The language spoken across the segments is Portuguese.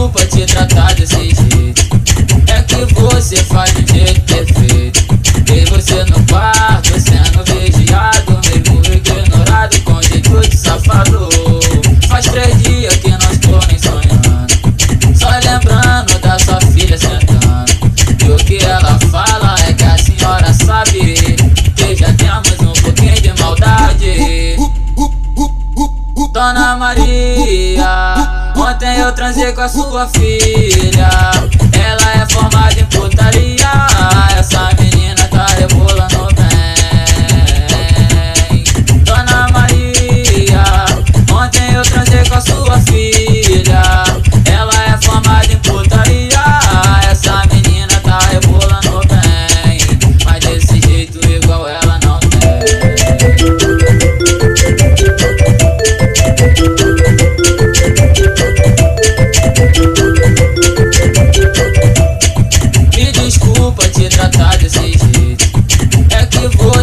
feito pra te tratar desse jeito. É que você faz de jeito perfeito. E você no quarto, sendo vigiado, mesmo ignorado, com jeito de safado. Faz três dias que nós tô nem sonhando. Só lembrando da sua filha sentando. E o que ela fala é que a senhora sabe. Que já temos um pouquinho de maldade. Dona Maria. Ontem eu transei com a sua filha.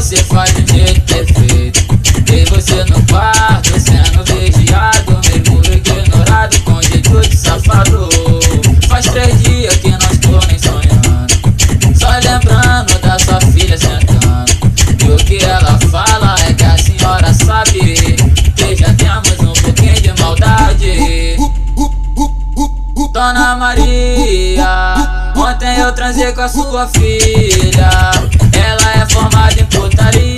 Você faz um jeito perfeito. Tem você no quarto, sendo vigiado, mesmo ignorado, com jeito de safado. Faz três dias que não estou nem sonhando. Só lembrando da sua filha sentando. E o que ela fala é que a senhora sabe que já temos um pouquinho de maldade. Dona Maria, ontem eu transei com a sua filha. Ela é formada em putaria.